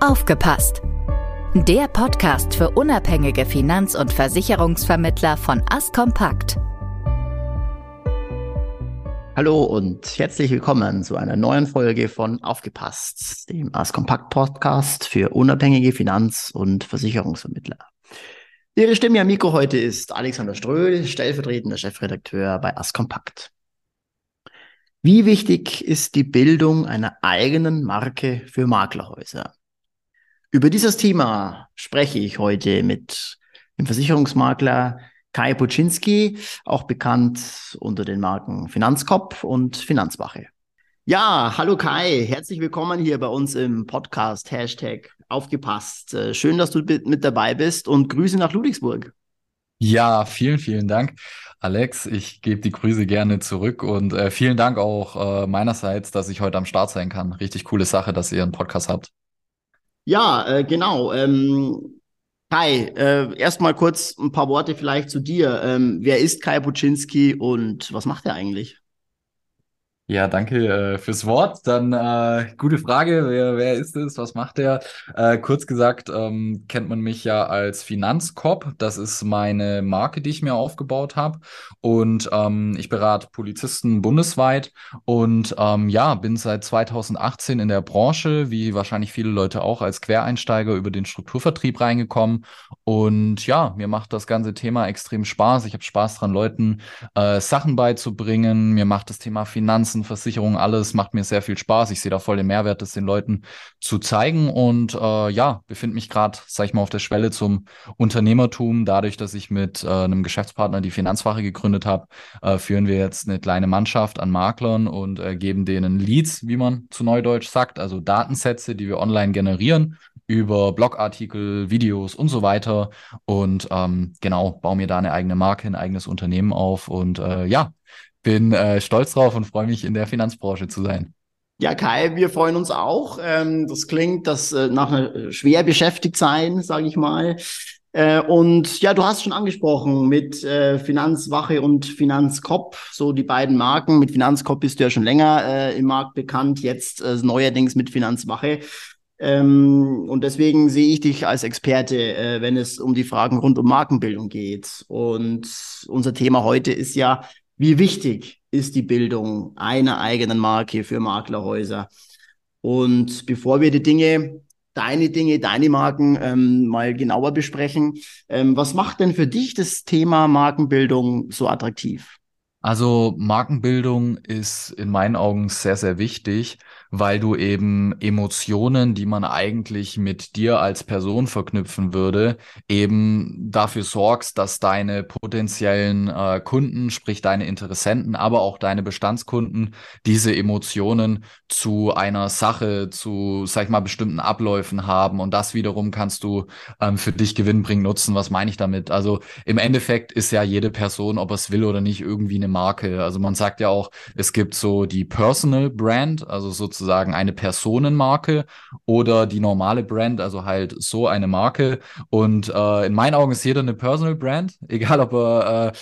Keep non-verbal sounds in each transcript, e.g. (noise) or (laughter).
Aufgepasst! Der Podcast für unabhängige Finanz- und Versicherungsvermittler von Askompakt. Hallo und herzlich willkommen zu einer neuen Folge von Aufgepasst, dem Askompakt Podcast für unabhängige Finanz- und Versicherungsvermittler. Ihre Stimme am Mikro heute ist Alexander Ströhl, stellvertretender Chefredakteur bei Askompakt. Wie wichtig ist die Bildung einer eigenen Marke für Maklerhäuser? Über dieses Thema spreche ich heute mit dem Versicherungsmakler Kai Puczynski, auch bekannt unter den Marken Finanzkopf und Finanzwache. Ja, hallo Kai, herzlich willkommen hier bei uns im Podcast Hashtag aufgepasst. Äh, schön, dass du mit dabei bist und Grüße nach Ludwigsburg. Ja, vielen, vielen Dank, Alex. Ich gebe die Grüße gerne zurück und äh, vielen Dank auch äh, meinerseits, dass ich heute am Start sein kann. Richtig coole Sache, dass ihr einen Podcast habt. Ja, äh, genau. Ähm, Kai, äh, erstmal kurz ein paar Worte vielleicht zu dir. Ähm, wer ist Kai Buczynski und was macht er eigentlich? Ja, danke äh, fürs Wort. Dann äh, gute Frage, wer, wer ist es, was macht er? Äh, kurz gesagt ähm, kennt man mich ja als Finanzcop. Das ist meine Marke, die ich mir aufgebaut habe. Und ähm, ich berate Polizisten bundesweit und ähm, ja, bin seit 2018 in der Branche, wie wahrscheinlich viele Leute auch, als Quereinsteiger über den Strukturvertrieb reingekommen. Und ja, mir macht das ganze Thema extrem Spaß. Ich habe Spaß dran, Leuten äh, Sachen beizubringen. Mir macht das Thema Finanzen Finanzen, Versicherungen, alles macht mir sehr viel Spaß. Ich sehe da voll den Mehrwert, das den Leuten zu zeigen und äh, ja, befinde mich gerade, sag ich mal, auf der Schwelle zum Unternehmertum. Dadurch, dass ich mit äh, einem Geschäftspartner die Finanzwache gegründet habe, äh, führen wir jetzt eine kleine Mannschaft an Maklern und äh, geben denen Leads, wie man zu Neudeutsch sagt, also Datensätze, die wir online generieren über Blogartikel, Videos und so weiter. Und ähm, genau, baue mir da eine eigene Marke, ein eigenes Unternehmen auf. Und äh, ja, bin äh, stolz drauf und freue mich, in der Finanzbranche zu sein. Ja, Kai, wir freuen uns auch. Ähm, das klingt das äh, nach einer äh, schwer beschäftigt sein, sage ich mal. Äh, und ja, du hast schon angesprochen mit äh, Finanzwache und Finanzkopf, so die beiden Marken. Mit Finanzkopf bist du ja schon länger äh, im Markt bekannt, jetzt äh, neuerdings mit Finanzwache. Ähm, und deswegen sehe ich dich als Experte, wenn es um die Fragen rund um Markenbildung geht. Und unser Thema heute ist ja wie wichtig ist die Bildung einer eigenen Marke für Maklerhäuser? Und bevor wir die Dinge, deine Dinge, deine Marken ähm, mal genauer besprechen, ähm, was macht denn für dich das Thema Markenbildung so attraktiv? Also Markenbildung ist in meinen Augen sehr, sehr wichtig, weil du eben Emotionen, die man eigentlich mit dir als Person verknüpfen würde, eben dafür sorgst, dass deine potenziellen äh, Kunden, sprich deine Interessenten, aber auch deine Bestandskunden diese Emotionen zu einer Sache, zu, sag ich mal, bestimmten Abläufen haben. Und das wiederum kannst du ähm, für dich gewinnbringend nutzen. Was meine ich damit? Also im Endeffekt ist ja jede Person, ob es will oder nicht, irgendwie eine Marke. Also man sagt ja auch, es gibt so die Personal Brand, also sozusagen eine Personenmarke oder die normale Brand, also halt so eine Marke. Und äh, in meinen Augen ist jeder eine Personal Brand, (laughs) egal ob er äh,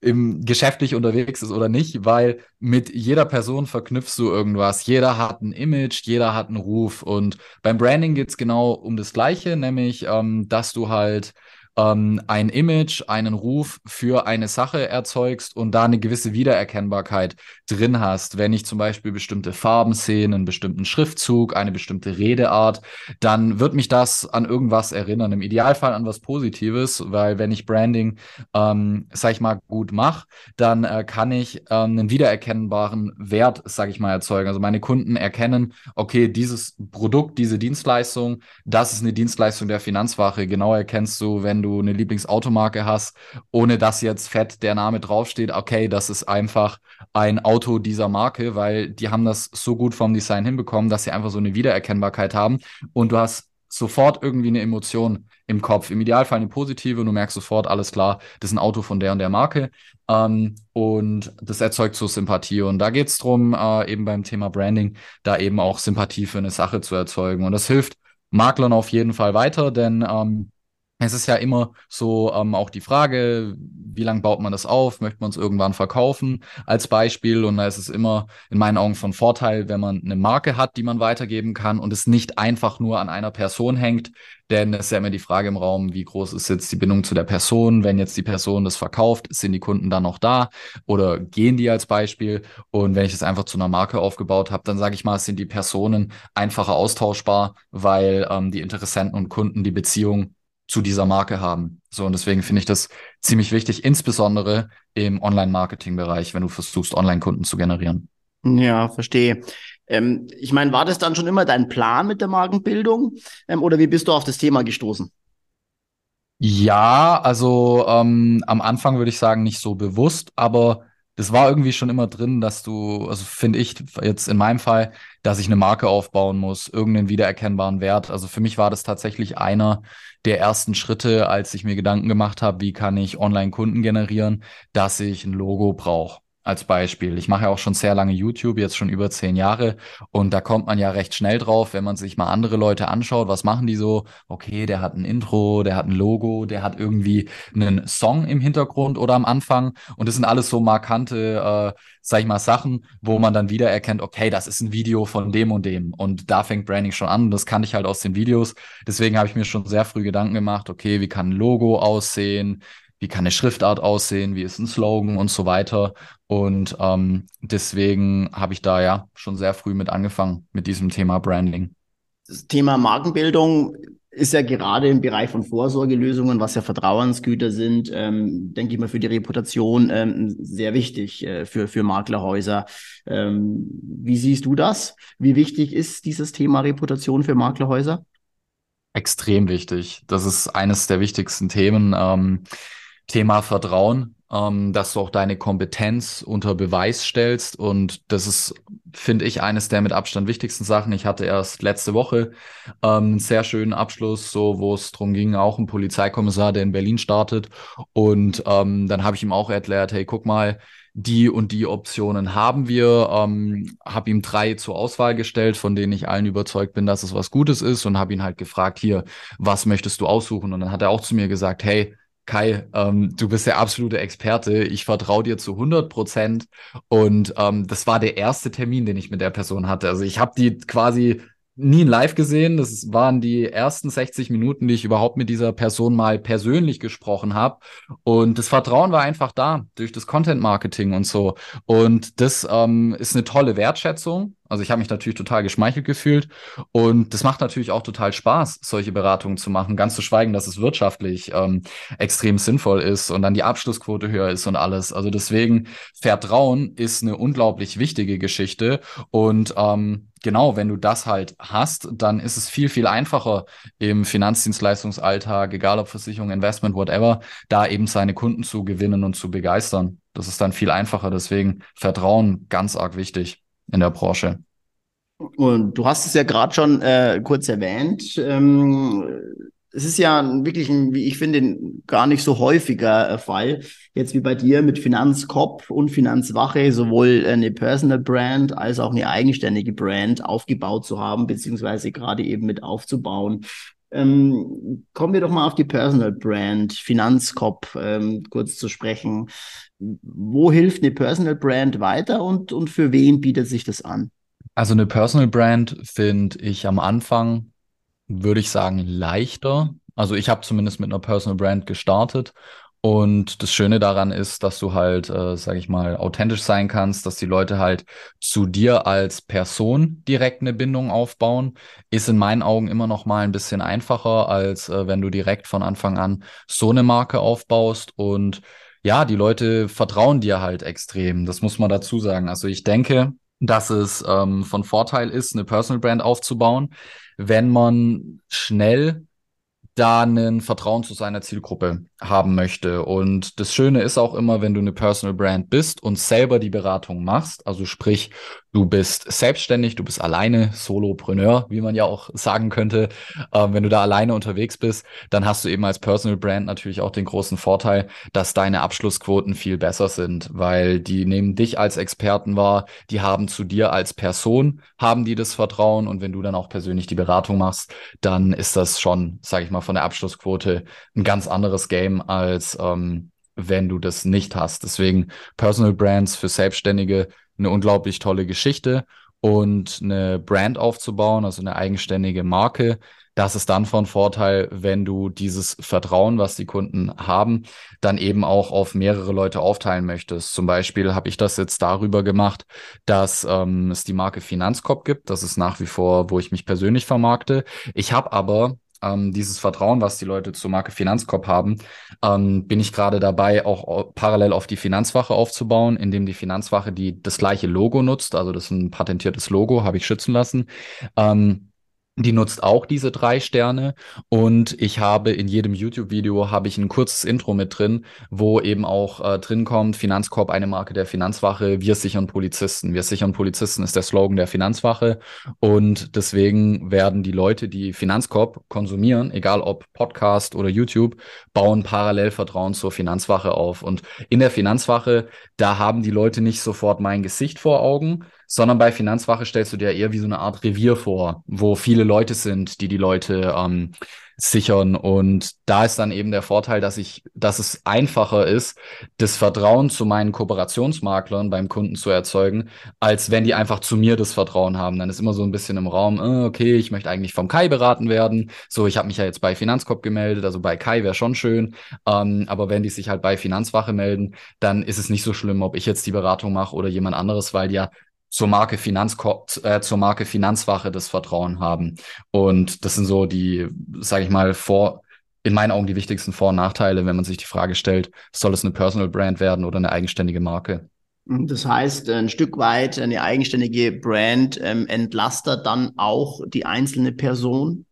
im geschäftlich unterwegs ist oder nicht, weil mit jeder Person verknüpfst du irgendwas. Jeder hat ein Image, jeder hat einen Ruf. Und beim Branding geht es genau um das Gleiche, nämlich, ähm, dass du halt ähm, ein Image, einen Ruf für eine Sache erzeugst und da eine gewisse Wiedererkennbarkeit drin hast. Wenn ich zum Beispiel bestimmte Farben sehe, einen bestimmten Schriftzug, eine bestimmte Redeart, dann wird mich das an irgendwas erinnern. Im Idealfall an was Positives, weil wenn ich Branding, ähm, sag ich mal, gut mache, dann äh, kann ich ähm, einen wiedererkennbaren Wert, sag ich mal, erzeugen. Also meine Kunden erkennen, okay, dieses Produkt, diese Dienstleistung, das ist eine Dienstleistung der Finanzwache. Genau erkennst du, wenn du eine Lieblingsautomarke hast, ohne dass jetzt fett der Name draufsteht, okay, das ist einfach ein Auto dieser Marke, weil die haben das so gut vom Design hinbekommen, dass sie einfach so eine Wiedererkennbarkeit haben und du hast sofort irgendwie eine Emotion im Kopf. Im Idealfall eine positive und du merkst sofort, alles klar, das ist ein Auto von der und der Marke. Ähm, und das erzeugt so Sympathie. Und da geht es darum, äh, eben beim Thema Branding, da eben auch Sympathie für eine Sache zu erzeugen. Und das hilft Maklern auf jeden Fall weiter, denn ähm, es ist ja immer so ähm, auch die Frage, wie lange baut man das auf? Möchte man es irgendwann verkaufen als Beispiel? Und da ist es immer in meinen Augen von Vorteil, wenn man eine Marke hat, die man weitergeben kann und es nicht einfach nur an einer Person hängt. Denn es ist ja immer die Frage im Raum, wie groß ist jetzt die Bindung zu der Person? Wenn jetzt die Person das verkauft, sind die Kunden dann noch da oder gehen die als Beispiel? Und wenn ich das einfach zu einer Marke aufgebaut habe, dann sage ich mal, sind die Personen einfacher austauschbar, weil ähm, die Interessenten und Kunden die Beziehung zu dieser Marke haben. So, und deswegen finde ich das ziemlich wichtig, insbesondere im Online-Marketing-Bereich, wenn du versuchst, Online-Kunden zu generieren. Ja, verstehe. Ähm, ich meine, war das dann schon immer dein Plan mit der Markenbildung ähm, oder wie bist du auf das Thema gestoßen? Ja, also ähm, am Anfang würde ich sagen, nicht so bewusst, aber das war irgendwie schon immer drin, dass du, also finde ich jetzt in meinem Fall, dass ich eine Marke aufbauen muss, irgendeinen wiedererkennbaren Wert. Also für mich war das tatsächlich einer der ersten Schritte, als ich mir Gedanken gemacht habe, wie kann ich Online-Kunden generieren, dass ich ein Logo brauche als Beispiel. Ich mache ja auch schon sehr lange YouTube, jetzt schon über zehn Jahre. Und da kommt man ja recht schnell drauf, wenn man sich mal andere Leute anschaut. Was machen die so? Okay, der hat ein Intro, der hat ein Logo, der hat irgendwie einen Song im Hintergrund oder am Anfang. Und das sind alles so markante, äh, sag ich mal, Sachen, wo man dann wieder erkennt, okay, das ist ein Video von dem und dem. Und da fängt Branding schon an. Das kann ich halt aus den Videos. Deswegen habe ich mir schon sehr früh Gedanken gemacht, okay, wie kann ein Logo aussehen? Wie kann eine Schriftart aussehen, wie ist ein Slogan und so weiter. Und ähm, deswegen habe ich da ja schon sehr früh mit angefangen mit diesem Thema Branding. Das Thema Markenbildung ist ja gerade im Bereich von Vorsorgelösungen, was ja Vertrauensgüter sind, ähm, denke ich mal, für die Reputation ähm, sehr wichtig äh, für, für Maklerhäuser. Ähm, wie siehst du das? Wie wichtig ist dieses Thema Reputation für Maklerhäuser? Extrem wichtig. Das ist eines der wichtigsten Themen. Thema Vertrauen, ähm, dass du auch deine Kompetenz unter Beweis stellst. Und das ist, finde ich, eines der mit Abstand wichtigsten Sachen. Ich hatte erst letzte Woche ähm, einen sehr schönen Abschluss, so wo es darum ging, auch ein Polizeikommissar, der in Berlin startet. Und ähm, dann habe ich ihm auch erklärt, hey, guck mal, die und die Optionen haben wir. Ähm, habe ihm drei zur Auswahl gestellt, von denen ich allen überzeugt bin, dass es was Gutes ist und habe ihn halt gefragt, hier, was möchtest du aussuchen? Und dann hat er auch zu mir gesagt, hey, Kai, ähm, du bist der absolute Experte. Ich vertraue dir zu 100 Prozent. Und ähm, das war der erste Termin, den ich mit der Person hatte. Also ich habe die quasi nie in Live gesehen. Das waren die ersten 60 Minuten, die ich überhaupt mit dieser Person mal persönlich gesprochen habe. Und das Vertrauen war einfach da durch das Content Marketing und so. Und das ähm, ist eine tolle Wertschätzung. Also ich habe mich natürlich total geschmeichelt gefühlt und das macht natürlich auch total Spaß, solche Beratungen zu machen, ganz zu schweigen, dass es wirtschaftlich ähm, extrem sinnvoll ist und dann die Abschlussquote höher ist und alles. Also deswegen Vertrauen ist eine unglaublich wichtige Geschichte und ähm, genau, wenn du das halt hast, dann ist es viel, viel einfacher im Finanzdienstleistungsalltag, egal ob Versicherung, Investment, whatever, da eben seine Kunden zu gewinnen und zu begeistern. Das ist dann viel einfacher. Deswegen Vertrauen ganz arg wichtig in der Branche. Und du hast es ja gerade schon äh, kurz erwähnt. Ähm, es ist ja wirklich ein, wie ich finde, gar nicht so häufiger äh, Fall. Jetzt wie bei dir mit Finanzkopf und Finanzwache sowohl eine Personal Brand als auch eine eigenständige Brand aufgebaut zu haben, beziehungsweise gerade eben mit aufzubauen. Ähm, kommen wir doch mal auf die Personal Brand, Finanzkopf ähm, kurz zu sprechen. Wo hilft eine Personal Brand weiter und, und für wen bietet sich das an? Also eine Personal Brand finde ich am Anfang, würde ich sagen, leichter. Also ich habe zumindest mit einer Personal Brand gestartet und das Schöne daran ist, dass du halt, äh, sag ich mal, authentisch sein kannst, dass die Leute halt zu dir als Person direkt eine Bindung aufbauen, ist in meinen Augen immer noch mal ein bisschen einfacher, als äh, wenn du direkt von Anfang an so eine Marke aufbaust und ja, die Leute vertrauen dir halt extrem. Das muss man dazu sagen. Also ich denke, dass es ähm, von Vorteil ist, eine Personal Brand aufzubauen, wenn man schnell da ein Vertrauen zu seiner Zielgruppe haben möchte. Und das Schöne ist auch immer, wenn du eine Personal Brand bist und selber die Beratung machst, also sprich, du bist selbstständig, du bist alleine, Solopreneur, wie man ja auch sagen könnte. Ähm, wenn du da alleine unterwegs bist, dann hast du eben als Personal Brand natürlich auch den großen Vorteil, dass deine Abschlussquoten viel besser sind, weil die nehmen dich als Experten wahr, die haben zu dir als Person, haben die das Vertrauen und wenn du dann auch persönlich die Beratung machst, dann ist das schon, sage ich mal, von der Abschlussquote ein ganz anderes Game als ähm, wenn du das nicht hast. Deswegen Personal Brands für Selbstständige eine unglaublich tolle Geschichte und eine Brand aufzubauen, also eine eigenständige Marke. Das ist dann von Vorteil, wenn du dieses Vertrauen, was die Kunden haben, dann eben auch auf mehrere Leute aufteilen möchtest. Zum Beispiel habe ich das jetzt darüber gemacht, dass ähm, es die Marke Finanzcop gibt. Das ist nach wie vor, wo ich mich persönlich vermarkte. Ich habe aber ähm, dieses Vertrauen, was die Leute zur Marke Finanzkorb haben, ähm, bin ich gerade dabei, auch parallel auf die Finanzwache aufzubauen, indem die Finanzwache die das gleiche Logo nutzt. Also das ist ein patentiertes Logo, habe ich schützen lassen. Ähm, die nutzt auch diese drei Sterne. Und ich habe in jedem YouTube-Video habe ich ein kurzes Intro mit drin, wo eben auch äh, drin kommt, Finanzkorb, eine Marke der Finanzwache, wir sichern Polizisten. Wir sichern Polizisten ist der Slogan der Finanzwache. Und deswegen werden die Leute, die Finanzkorb konsumieren, egal ob Podcast oder YouTube, bauen parallel Vertrauen zur Finanzwache auf. Und in der Finanzwache, da haben die Leute nicht sofort mein Gesicht vor Augen, sondern bei Finanzwache stellst du dir eher wie so eine Art Revier vor, wo viele Leute sind, die die Leute ähm, sichern. Und da ist dann eben der Vorteil, dass ich, dass es einfacher ist, das Vertrauen zu meinen Kooperationsmaklern beim Kunden zu erzeugen, als wenn die einfach zu mir das Vertrauen haben. Dann ist immer so ein bisschen im Raum, äh, okay, ich möchte eigentlich vom Kai beraten werden. So, ich habe mich ja jetzt bei Finanzkorb gemeldet, also bei Kai wäre schon schön. Ähm, aber wenn die sich halt bei Finanzwache melden, dann ist es nicht so schlimm, ob ich jetzt die Beratung mache oder jemand anderes, weil ja zur Marke Finanzko äh, zur Marke Finanzwache das Vertrauen haben. Und das sind so die, sage ich mal, vor in meinen Augen die wichtigsten Vor- und Nachteile, wenn man sich die Frage stellt, soll es eine Personal Brand werden oder eine eigenständige Marke? Das heißt, ein Stück weit eine eigenständige Brand ähm, entlastet dann auch die einzelne Person?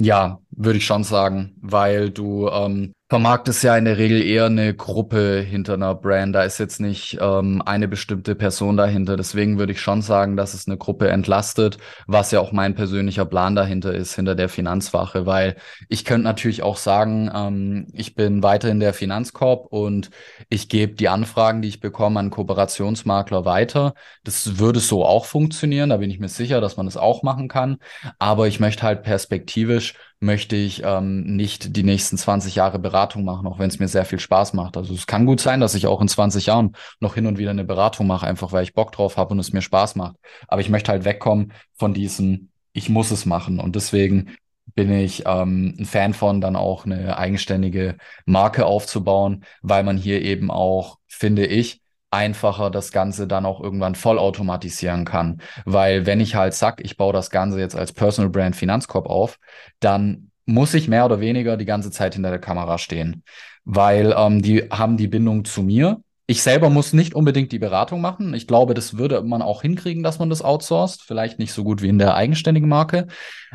Ja, würde ich schon sagen, weil du ähm, vermarktest ja in der Regel eher eine Gruppe hinter einer Brand. Da ist jetzt nicht ähm, eine bestimmte Person dahinter. Deswegen würde ich schon sagen, dass es eine Gruppe entlastet, was ja auch mein persönlicher Plan dahinter ist, hinter der Finanzwache, weil ich könnte natürlich auch sagen, ähm, ich bin weiter in der Finanzkorb und ich gebe die Anfragen, die ich bekomme, an Kooperationsmakler weiter. Das würde so auch funktionieren. Da bin ich mir sicher, dass man das auch machen kann. Aber ich möchte halt perspektivisch möchte ich ähm, nicht die nächsten 20 Jahre Beratung machen, auch wenn es mir sehr viel Spaß macht. Also es kann gut sein, dass ich auch in 20 Jahren noch hin und wieder eine Beratung mache, einfach weil ich Bock drauf habe und es mir Spaß macht. Aber ich möchte halt wegkommen von diesem, ich muss es machen. Und deswegen bin ich ähm, ein Fan von, dann auch eine eigenständige Marke aufzubauen, weil man hier eben auch, finde ich, einfacher das Ganze dann auch irgendwann vollautomatisieren kann. Weil wenn ich halt sag, ich baue das Ganze jetzt als Personal Brand Finanzkorb auf, dann muss ich mehr oder weniger die ganze Zeit hinter der Kamera stehen. Weil ähm, die haben die Bindung zu mir. Ich selber muss nicht unbedingt die Beratung machen. Ich glaube, das würde man auch hinkriegen, dass man das outsourced. Vielleicht nicht so gut wie in der eigenständigen Marke.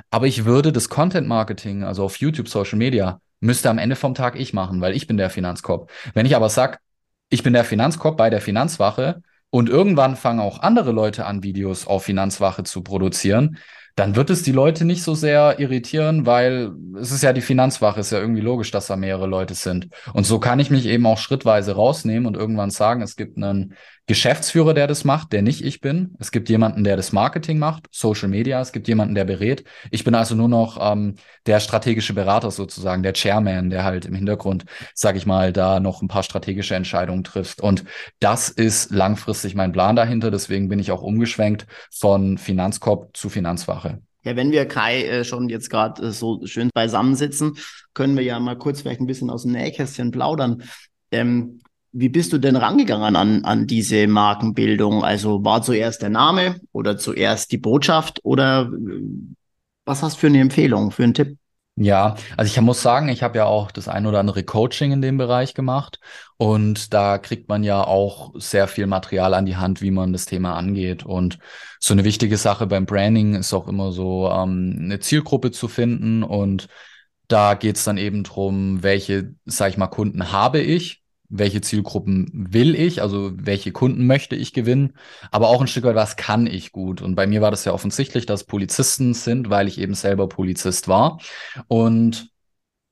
Aber ich würde das Content Marketing, also auf YouTube, Social Media, müsste am Ende vom Tag ich machen, weil ich bin der Finanzkorb. Wenn ich aber sag, ich bin der Finanzkorb bei der Finanzwache und irgendwann fangen auch andere Leute an, Videos auf Finanzwache zu produzieren, dann wird es die Leute nicht so sehr irritieren, weil es ist ja die Finanzwache, ist ja irgendwie logisch, dass da mehrere Leute sind. Und so kann ich mich eben auch schrittweise rausnehmen und irgendwann sagen, es gibt einen Geschäftsführer, der das macht, der nicht ich bin. Es gibt jemanden, der das Marketing macht, Social Media. Es gibt jemanden, der berät. Ich bin also nur noch ähm, der strategische Berater sozusagen, der Chairman, der halt im Hintergrund, sage ich mal, da noch ein paar strategische Entscheidungen trifft. Und das ist langfristig mein Plan dahinter. Deswegen bin ich auch umgeschwenkt von Finanzkorb zu Finanzwache. Ja, wenn wir Kai äh, schon jetzt gerade äh, so schön beisammensitzen, können wir ja mal kurz vielleicht ein bisschen aus dem Nähkästchen plaudern. Ähm, wie bist du denn rangegangen an, an diese Markenbildung? Also war zuerst der Name oder zuerst die Botschaft oder äh, was hast du für eine Empfehlung, für einen Tipp? Ja, also ich muss sagen, ich habe ja auch das ein oder andere Coaching in dem Bereich gemacht und da kriegt man ja auch sehr viel Material an die Hand, wie man das Thema angeht. Und so eine wichtige Sache beim Branding ist auch immer so, ähm, eine Zielgruppe zu finden und Da geht es dann eben drum, welche, sag ich mal, Kunden habe ich, welche Zielgruppen will ich, also welche Kunden möchte ich gewinnen, aber auch ein Stück weit, was kann ich gut. Und bei mir war das ja offensichtlich, dass Polizisten sind, weil ich eben selber Polizist war. Und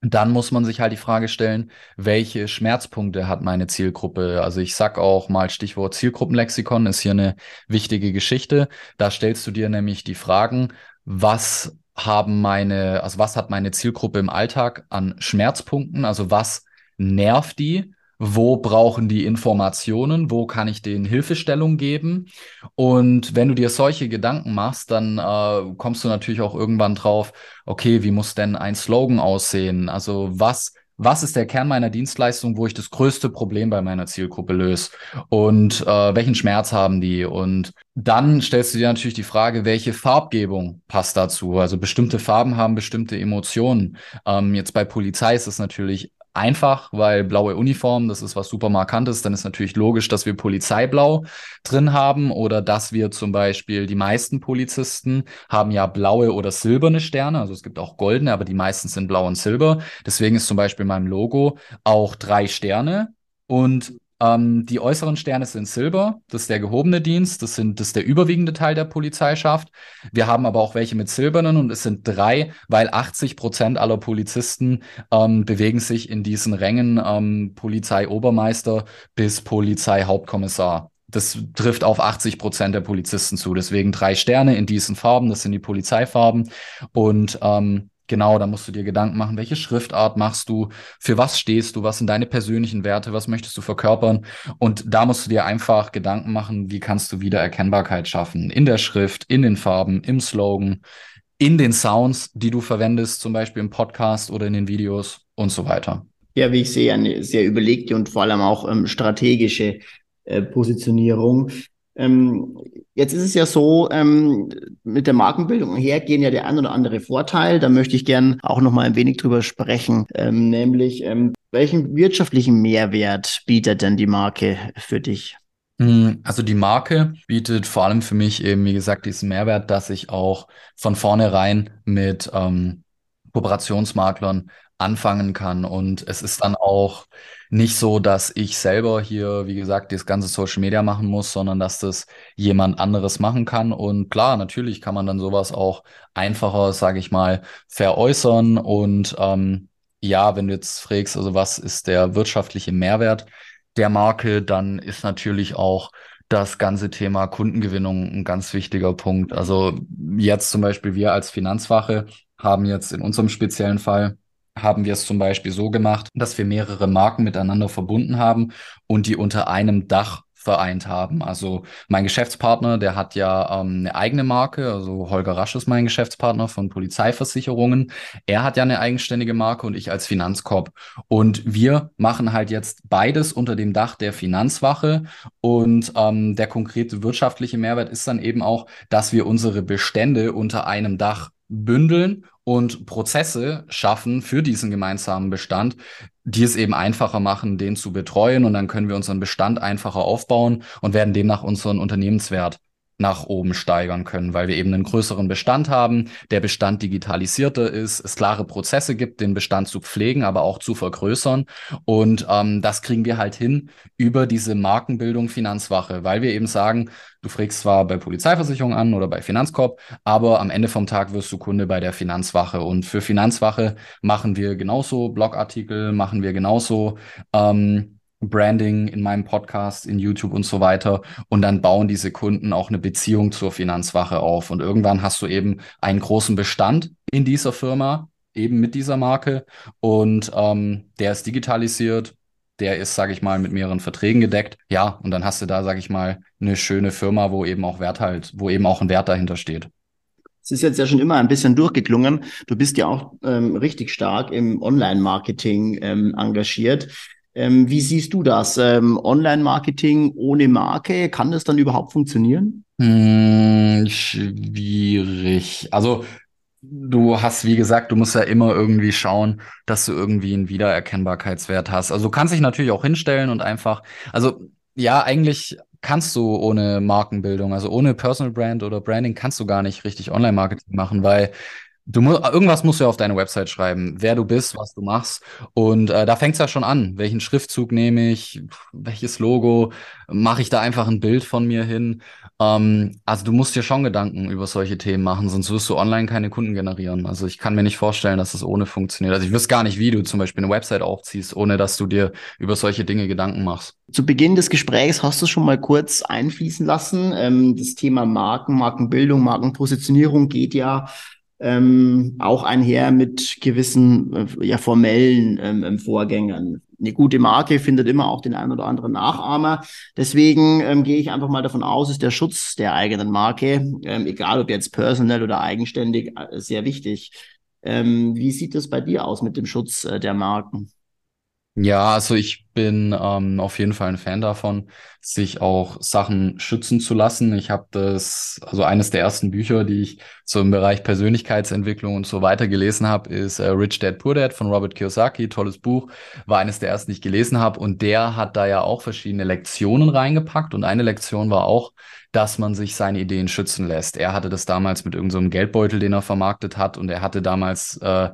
dann muss man sich halt die Frage stellen, welche Schmerzpunkte hat meine Zielgruppe? Also ich sag auch mal Stichwort Zielgruppenlexikon ist hier eine wichtige Geschichte. Da stellst du dir nämlich die Fragen, was haben meine, also was hat meine Zielgruppe im Alltag an Schmerzpunkten? Also was nervt die? Wo brauchen die Informationen, wo kann ich denen Hilfestellung geben. Und wenn du dir solche Gedanken machst, dann äh, kommst du natürlich auch irgendwann drauf, okay, wie muss denn ein Slogan aussehen? Also was was ist der Kern meiner Dienstleistung, wo ich das größte Problem bei meiner Zielgruppe löse und äh, welchen Schmerz haben die? Und dann stellst du dir natürlich die Frage, welche Farbgebung passt dazu? Also bestimmte Farben haben bestimmte Emotionen. Ähm, jetzt bei Polizei ist es natürlich einfach, weil blaue Uniform, das ist was super markantes, dann ist natürlich logisch, dass wir Polizeiblau drin haben oder dass wir zum Beispiel die meisten Polizisten haben ja blaue oder silberne Sterne, also es gibt auch goldene, aber die meisten sind blau und silber. Deswegen ist zum Beispiel in meinem Logo auch drei Sterne und ähm, die äußeren Sterne sind Silber, das ist der gehobene Dienst, das, sind, das ist der überwiegende Teil der Polizeischaft. Wir haben aber auch welche mit silbernen und es sind drei, weil 80 Prozent aller Polizisten ähm, bewegen sich in diesen Rängen ähm, Polizeiobermeister bis Polizeihauptkommissar. Das trifft auf 80 Prozent der Polizisten zu. Deswegen drei Sterne in diesen Farben, das sind die Polizeifarben. Und ähm, Genau, da musst du dir Gedanken machen, welche Schriftart machst du, für was stehst du, was sind deine persönlichen Werte, was möchtest du verkörpern. Und da musst du dir einfach Gedanken machen, wie kannst du wieder Erkennbarkeit schaffen. In der Schrift, in den Farben, im Slogan, in den Sounds, die du verwendest, zum Beispiel im Podcast oder in den Videos und so weiter. Ja, wie ich sehe, eine sehr überlegte und vor allem auch ähm, strategische äh, Positionierung. Ähm, jetzt ist es ja so, ähm, mit der Markenbildung hergehen ja der ein oder andere Vorteil. Da möchte ich gern auch noch mal ein wenig drüber sprechen, ähm, nämlich ähm, welchen wirtschaftlichen Mehrwert bietet denn die Marke für dich? Hm, also die Marke bietet vor allem für mich eben, wie gesagt, diesen Mehrwert, dass ich auch von vornherein mit ähm, Kooperationsmaklern anfangen kann. Und es ist dann auch nicht so, dass ich selber hier, wie gesagt, das ganze Social Media machen muss, sondern dass das jemand anderes machen kann. Und klar, natürlich kann man dann sowas auch einfacher, sage ich mal, veräußern. Und ähm, ja, wenn du jetzt fragst, also was ist der wirtschaftliche Mehrwert der Marke, dann ist natürlich auch das ganze Thema Kundengewinnung ein ganz wichtiger Punkt. Also jetzt zum Beispiel wir als Finanzwache haben jetzt in unserem speziellen Fall haben wir es zum Beispiel so gemacht, dass wir mehrere Marken miteinander verbunden haben und die unter einem Dach vereint haben. Also mein Geschäftspartner, der hat ja ähm, eine eigene Marke, also Holger Rasch ist mein Geschäftspartner von Polizeiversicherungen. Er hat ja eine eigenständige Marke und ich als Finanzkorb. Und wir machen halt jetzt beides unter dem Dach der Finanzwache. Und ähm, der konkrete wirtschaftliche Mehrwert ist dann eben auch, dass wir unsere Bestände unter einem Dach bündeln und Prozesse schaffen für diesen gemeinsamen Bestand, die es eben einfacher machen, den zu betreuen. Und dann können wir unseren Bestand einfacher aufbauen und werden demnach unseren Unternehmenswert nach oben steigern können, weil wir eben einen größeren Bestand haben, der Bestand digitalisierter ist, es klare Prozesse gibt, den Bestand zu pflegen, aber auch zu vergrößern. Und ähm, das kriegen wir halt hin über diese Markenbildung Finanzwache, weil wir eben sagen, du fragst zwar bei Polizeiversicherung an oder bei Finanzkorb, aber am Ende vom Tag wirst du Kunde bei der Finanzwache. Und für Finanzwache machen wir genauso Blogartikel, machen wir genauso ähm, Branding in meinem Podcast, in YouTube und so weiter. Und dann bauen diese Kunden auch eine Beziehung zur Finanzwache auf. Und irgendwann hast du eben einen großen Bestand in dieser Firma, eben mit dieser Marke. Und ähm, der ist digitalisiert. Der ist, sage ich mal, mit mehreren Verträgen gedeckt. Ja, und dann hast du da, sage ich mal, eine schöne Firma, wo eben auch Wert halt, wo eben auch ein Wert dahinter steht. Es ist jetzt ja schon immer ein bisschen durchgeklungen. Du bist ja auch ähm, richtig stark im Online-Marketing ähm, engagiert. Ähm, wie siehst du das? Ähm, Online-Marketing ohne Marke, kann das dann überhaupt funktionieren? Hm, schwierig. Also du hast, wie gesagt, du musst ja immer irgendwie schauen, dass du irgendwie einen Wiedererkennbarkeitswert hast. Also du kannst dich natürlich auch hinstellen und einfach, also ja, eigentlich kannst du ohne Markenbildung, also ohne Personal Brand oder Branding kannst du gar nicht richtig Online-Marketing machen, weil Du musst, irgendwas musst du ja auf deine Website schreiben, wer du bist, was du machst. Und äh, da fängt es ja schon an. Welchen Schriftzug nehme ich? Welches Logo? Mache ich da einfach ein Bild von mir hin? Ähm, also du musst dir schon Gedanken über solche Themen machen, sonst wirst du online keine Kunden generieren. Also ich kann mir nicht vorstellen, dass das ohne funktioniert. Also ich wüsste gar nicht, wie du zum Beispiel eine Website aufziehst, ohne dass du dir über solche Dinge Gedanken machst. Zu Beginn des Gesprächs hast du schon mal kurz einfließen lassen. Ähm, das Thema Marken, Markenbildung, Markenpositionierung geht ja ähm, auch einher mit gewissen äh, ja, formellen ähm, ähm, Vorgängern. Eine gute Marke findet immer auch den einen oder anderen Nachahmer. Deswegen ähm, gehe ich einfach mal davon aus, ist der Schutz der eigenen Marke, ähm, egal ob jetzt personell oder eigenständig, äh, sehr wichtig. Ähm, wie sieht es bei dir aus mit dem Schutz äh, der Marken? Ja, also ich bin ähm, auf jeden Fall ein Fan davon, sich auch Sachen schützen zu lassen. Ich habe das, also eines der ersten Bücher, die ich so im Bereich Persönlichkeitsentwicklung und so weiter gelesen habe, ist äh, Rich Dad Poor Dad von Robert Kiyosaki. Tolles Buch, war eines der ersten, die ich gelesen habe. Und der hat da ja auch verschiedene Lektionen reingepackt. Und eine Lektion war auch, dass man sich seine Ideen schützen lässt. Er hatte das damals mit irgendeinem so Geldbeutel, den er vermarktet hat. Und er hatte damals äh,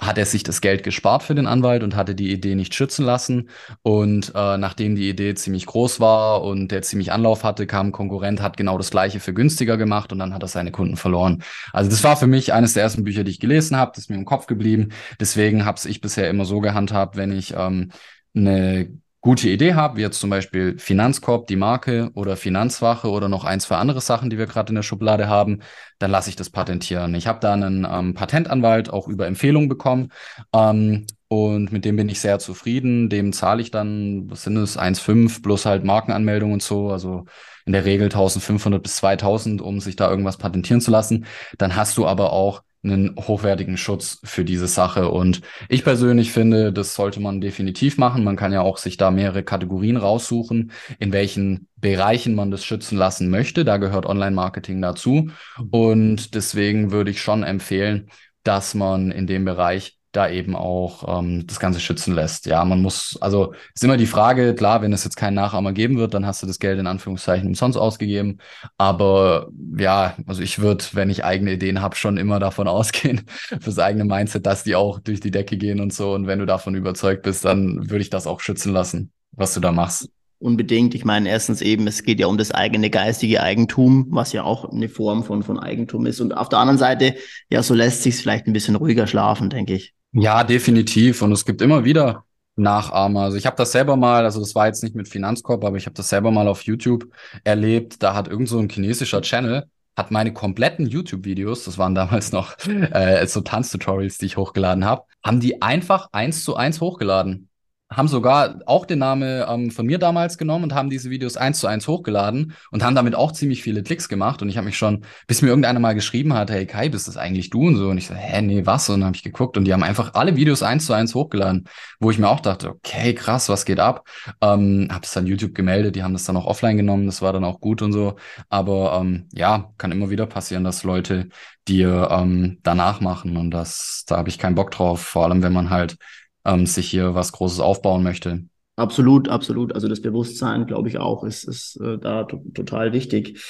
hat er sich das Geld gespart für den Anwalt und hatte die Idee nicht schützen lassen. Und äh, nachdem die Idee ziemlich groß war und der ziemlich Anlauf hatte, kam ein Konkurrent, hat genau das gleiche für günstiger gemacht und dann hat er seine Kunden verloren. Also das war für mich eines der ersten Bücher, die ich gelesen habe, das ist mir im Kopf geblieben. Deswegen habe ich bisher immer so gehandhabt, wenn ich ähm, eine gute Idee habe, wie jetzt zum Beispiel Finanzkorb, die Marke oder Finanzwache oder noch ein, zwei andere Sachen, die wir gerade in der Schublade haben, dann lasse ich das patentieren. Ich habe da einen ähm, Patentanwalt auch über Empfehlung bekommen ähm, und mit dem bin ich sehr zufrieden. Dem zahle ich dann, was sind es, 1,5 plus halt Markenanmeldung und so, also in der Regel 1500 bis 2000, um sich da irgendwas patentieren zu lassen. Dann hast du aber auch einen hochwertigen Schutz für diese Sache. Und ich persönlich finde, das sollte man definitiv machen. Man kann ja auch sich da mehrere Kategorien raussuchen, in welchen Bereichen man das schützen lassen möchte. Da gehört Online-Marketing dazu. Und deswegen würde ich schon empfehlen, dass man in dem Bereich da eben auch ähm, das Ganze schützen lässt. Ja, man muss, also ist immer die Frage, klar, wenn es jetzt keinen Nachahmer geben wird, dann hast du das Geld in Anführungszeichen umsonst ausgegeben. Aber ja, also ich würde, wenn ich eigene Ideen habe, schon immer davon (laughs) ausgehen, fürs eigene Mindset, dass die auch durch die Decke gehen und so. Und wenn du davon überzeugt bist, dann würde ich das auch schützen lassen, was du da machst unbedingt. Ich meine, erstens eben, es geht ja um das eigene geistige Eigentum, was ja auch eine Form von, von Eigentum ist. Und auf der anderen Seite, ja, so lässt sich vielleicht ein bisschen ruhiger schlafen, denke ich. Ja, definitiv. Und es gibt immer wieder Nachahmer. Also ich habe das selber mal, also das war jetzt nicht mit Finanzkorb, aber ich habe das selber mal auf YouTube erlebt. Da hat irgend so ein chinesischer Channel hat meine kompletten YouTube-Videos, das waren damals noch (laughs) äh, so Tanztutorials, die ich hochgeladen habe, haben die einfach eins zu eins hochgeladen haben sogar auch den Namen ähm, von mir damals genommen und haben diese Videos eins zu eins hochgeladen und haben damit auch ziemlich viele Klicks gemacht. Und ich habe mich schon, bis mir irgendeiner mal geschrieben hat, hey Kai, bist das eigentlich du und so. Und ich so, hä, nee, was? Und dann habe ich geguckt und die haben einfach alle Videos eins zu eins hochgeladen, wo ich mir auch dachte, okay, krass, was geht ab? Ähm, habe es dann YouTube gemeldet, die haben das dann auch offline genommen, das war dann auch gut und so. Aber ähm, ja, kann immer wieder passieren, dass Leute dir ähm, danach machen und das, da habe ich keinen Bock drauf, vor allem wenn man halt ähm, sich hier was Großes aufbauen möchte. Absolut, absolut. Also das Bewusstsein, glaube ich auch, ist, ist äh, da total wichtig.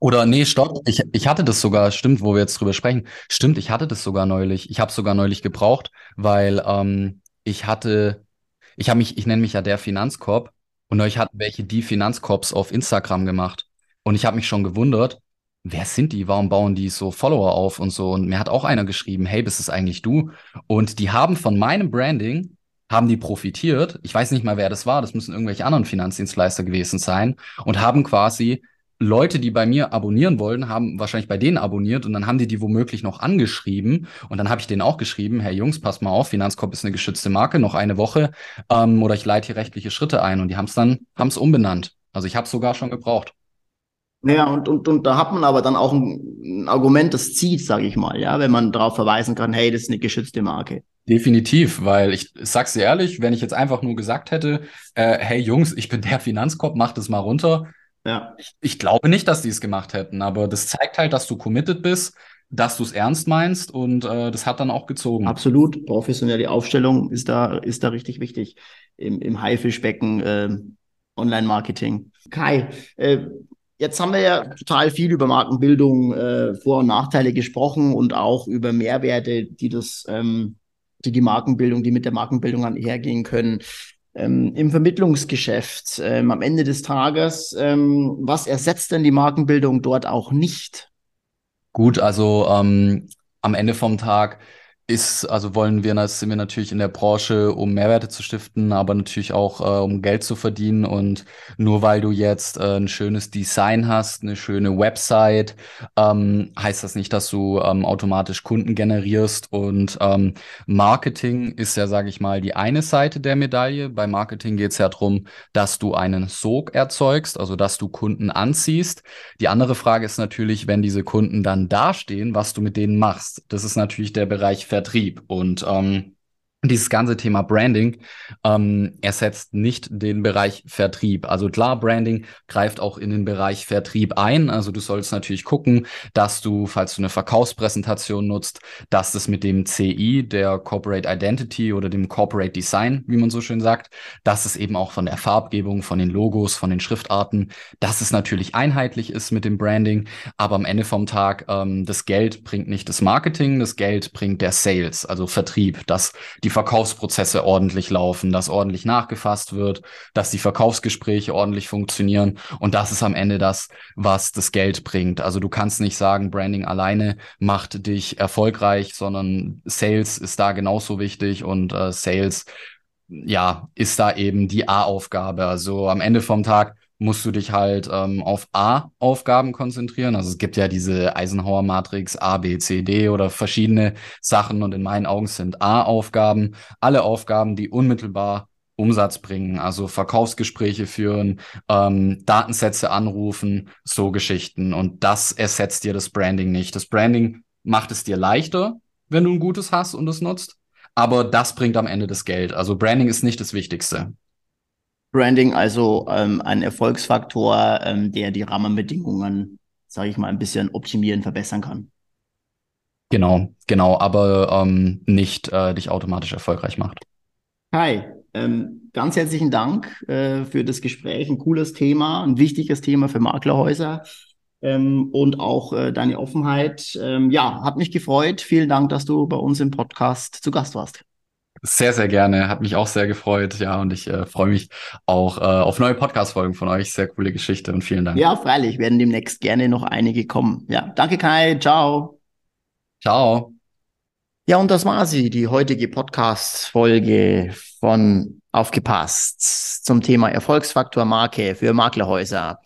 Oder nee, stopp. Ich, ich hatte das sogar, stimmt, wo wir jetzt drüber sprechen. Stimmt, ich hatte das sogar neulich. Ich habe es sogar neulich gebraucht, weil ähm, ich hatte, ich habe mich, ich nenne mich ja der Finanzkorb und neulich hatten welche die Finanzkorps auf Instagram gemacht. Und ich habe mich schon gewundert, wer sind die? Warum bauen die so Follower auf und so? Und mir hat auch einer geschrieben, hey, bist es eigentlich du? Und die haben von meinem Branding, haben die profitiert. Ich weiß nicht mal, wer das war. Das müssen irgendwelche anderen Finanzdienstleister gewesen sein und haben quasi Leute, die bei mir abonnieren wollten, haben wahrscheinlich bei denen abonniert und dann haben die die womöglich noch angeschrieben und dann habe ich denen auch geschrieben, hey Jungs, passt mal auf, Finanzkorb ist eine geschützte Marke, noch eine Woche ähm, oder ich leite hier rechtliche Schritte ein und die haben es dann, haben es umbenannt. Also ich habe es sogar schon gebraucht. Ja, und, und, und da hat man aber dann auch ein, ein Argument, das zieht, sage ich mal, ja, wenn man darauf verweisen kann, hey, das ist eine geschützte Marke. Definitiv, weil ich sag's dir ehrlich, wenn ich jetzt einfach nur gesagt hätte, äh, hey Jungs, ich bin der Finanzkorb, mach das mal runter. Ja. Ich, ich glaube nicht, dass die es gemacht hätten, aber das zeigt halt, dass du committed bist, dass du es ernst meinst und äh, das hat dann auch gezogen. Absolut, professionelle Aufstellung ist da, ist da richtig wichtig im, im Haifischbecken äh, Online-Marketing. Kai, äh, Jetzt haben wir ja total viel über Markenbildung, äh, Vor- und Nachteile gesprochen und auch über Mehrwerte, die das, ähm, die die Markenbildung, die mit der Markenbildung einhergehen können. Ähm, Im Vermittlungsgeschäft ähm, am Ende des Tages, ähm, was ersetzt denn die Markenbildung dort auch nicht? Gut, also ähm, am Ende vom Tag ist, also wollen wir, sind wir natürlich in der Branche, um Mehrwerte zu stiften, aber natürlich auch, äh, um Geld zu verdienen. Und nur weil du jetzt äh, ein schönes Design hast, eine schöne Website, ähm, heißt das nicht, dass du ähm, automatisch Kunden generierst. Und ähm, Marketing ist ja, sage ich mal, die eine Seite der Medaille. Bei Marketing geht es ja darum, dass du einen Sog erzeugst, also dass du Kunden anziehst. Die andere Frage ist natürlich, wenn diese Kunden dann dastehen, was du mit denen machst. Das ist natürlich der Bereich Vertrieb. Und ähm, dieses ganze Thema Branding ähm, ersetzt nicht den Bereich Vertrieb. Also klar, Branding greift auch in den Bereich Vertrieb ein. Also du sollst natürlich gucken, dass du, falls du eine Verkaufspräsentation nutzt, dass das mit dem CI, der Corporate Identity oder dem Corporate Design, wie man so schön sagt, dass es eben auch von der Farbgebung, von den Logos, von den Schriftarten, dass es natürlich einheitlich ist mit dem Branding. Aber am Ende vom Tag, ähm, das Geld bringt nicht das Marketing, das Geld bringt der Sales, also Vertrieb, dass die Verkaufsprozesse ordentlich laufen, dass ordentlich nachgefasst wird, dass die Verkaufsgespräche ordentlich funktionieren. Und das ist am Ende das, was das Geld bringt. Also du kannst nicht sagen, Branding alleine macht dich erfolgreich, sondern Sales ist da genauso wichtig und äh, Sales ja, ist da eben die A-Aufgabe. Also am Ende vom Tag musst du dich halt ähm, auf A-Aufgaben konzentrieren. Also es gibt ja diese Eisenhower-Matrix A, B, C, D oder verschiedene Sachen und in meinen Augen sind A-Aufgaben alle Aufgaben, die unmittelbar Umsatz bringen, also Verkaufsgespräche führen, ähm, Datensätze anrufen, so Geschichten. Und das ersetzt dir das Branding nicht. Das Branding macht es dir leichter, wenn du ein gutes hast und es nutzt. Aber das bringt am Ende das Geld. Also Branding ist nicht das Wichtigste. Branding also ähm, ein Erfolgsfaktor, ähm, der die Rahmenbedingungen, sage ich mal, ein bisschen optimieren, verbessern kann. Genau, genau, aber ähm, nicht äh, dich automatisch erfolgreich macht. Hi, ähm, ganz herzlichen Dank äh, für das Gespräch. Ein cooles Thema, ein wichtiges Thema für Maklerhäuser ähm, und auch äh, deine Offenheit. Ähm, ja, hat mich gefreut. Vielen Dank, dass du bei uns im Podcast zu Gast warst. Sehr, sehr gerne. Hat mich auch sehr gefreut. Ja, und ich äh, freue mich auch äh, auf neue Podcast-Folgen von euch. Sehr coole Geschichte und vielen Dank. Ja, freilich. Werden demnächst gerne noch einige kommen. Ja, danke Kai. Ciao. Ciao. Ja, und das war sie, die heutige Podcast-Folge von Aufgepasst zum Thema Erfolgsfaktor Marke für Maklerhäuser.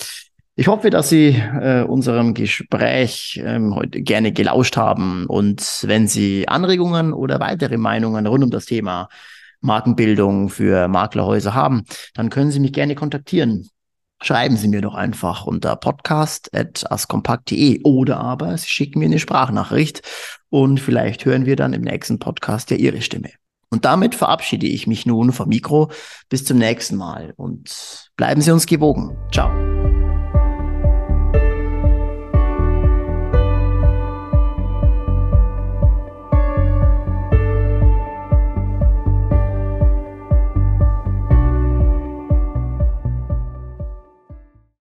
Ich hoffe, dass Sie äh, unserem Gespräch ähm, heute gerne gelauscht haben. Und wenn Sie Anregungen oder weitere Meinungen rund um das Thema Markenbildung für Maklerhäuser haben, dann können Sie mich gerne kontaktieren. Schreiben Sie mir doch einfach unter podcast.askompakt.de oder aber Sie schicken mir eine Sprachnachricht und vielleicht hören wir dann im nächsten Podcast ja Ihre Stimme. Und damit verabschiede ich mich nun vom Mikro. Bis zum nächsten Mal und bleiben Sie uns gewogen. Ciao.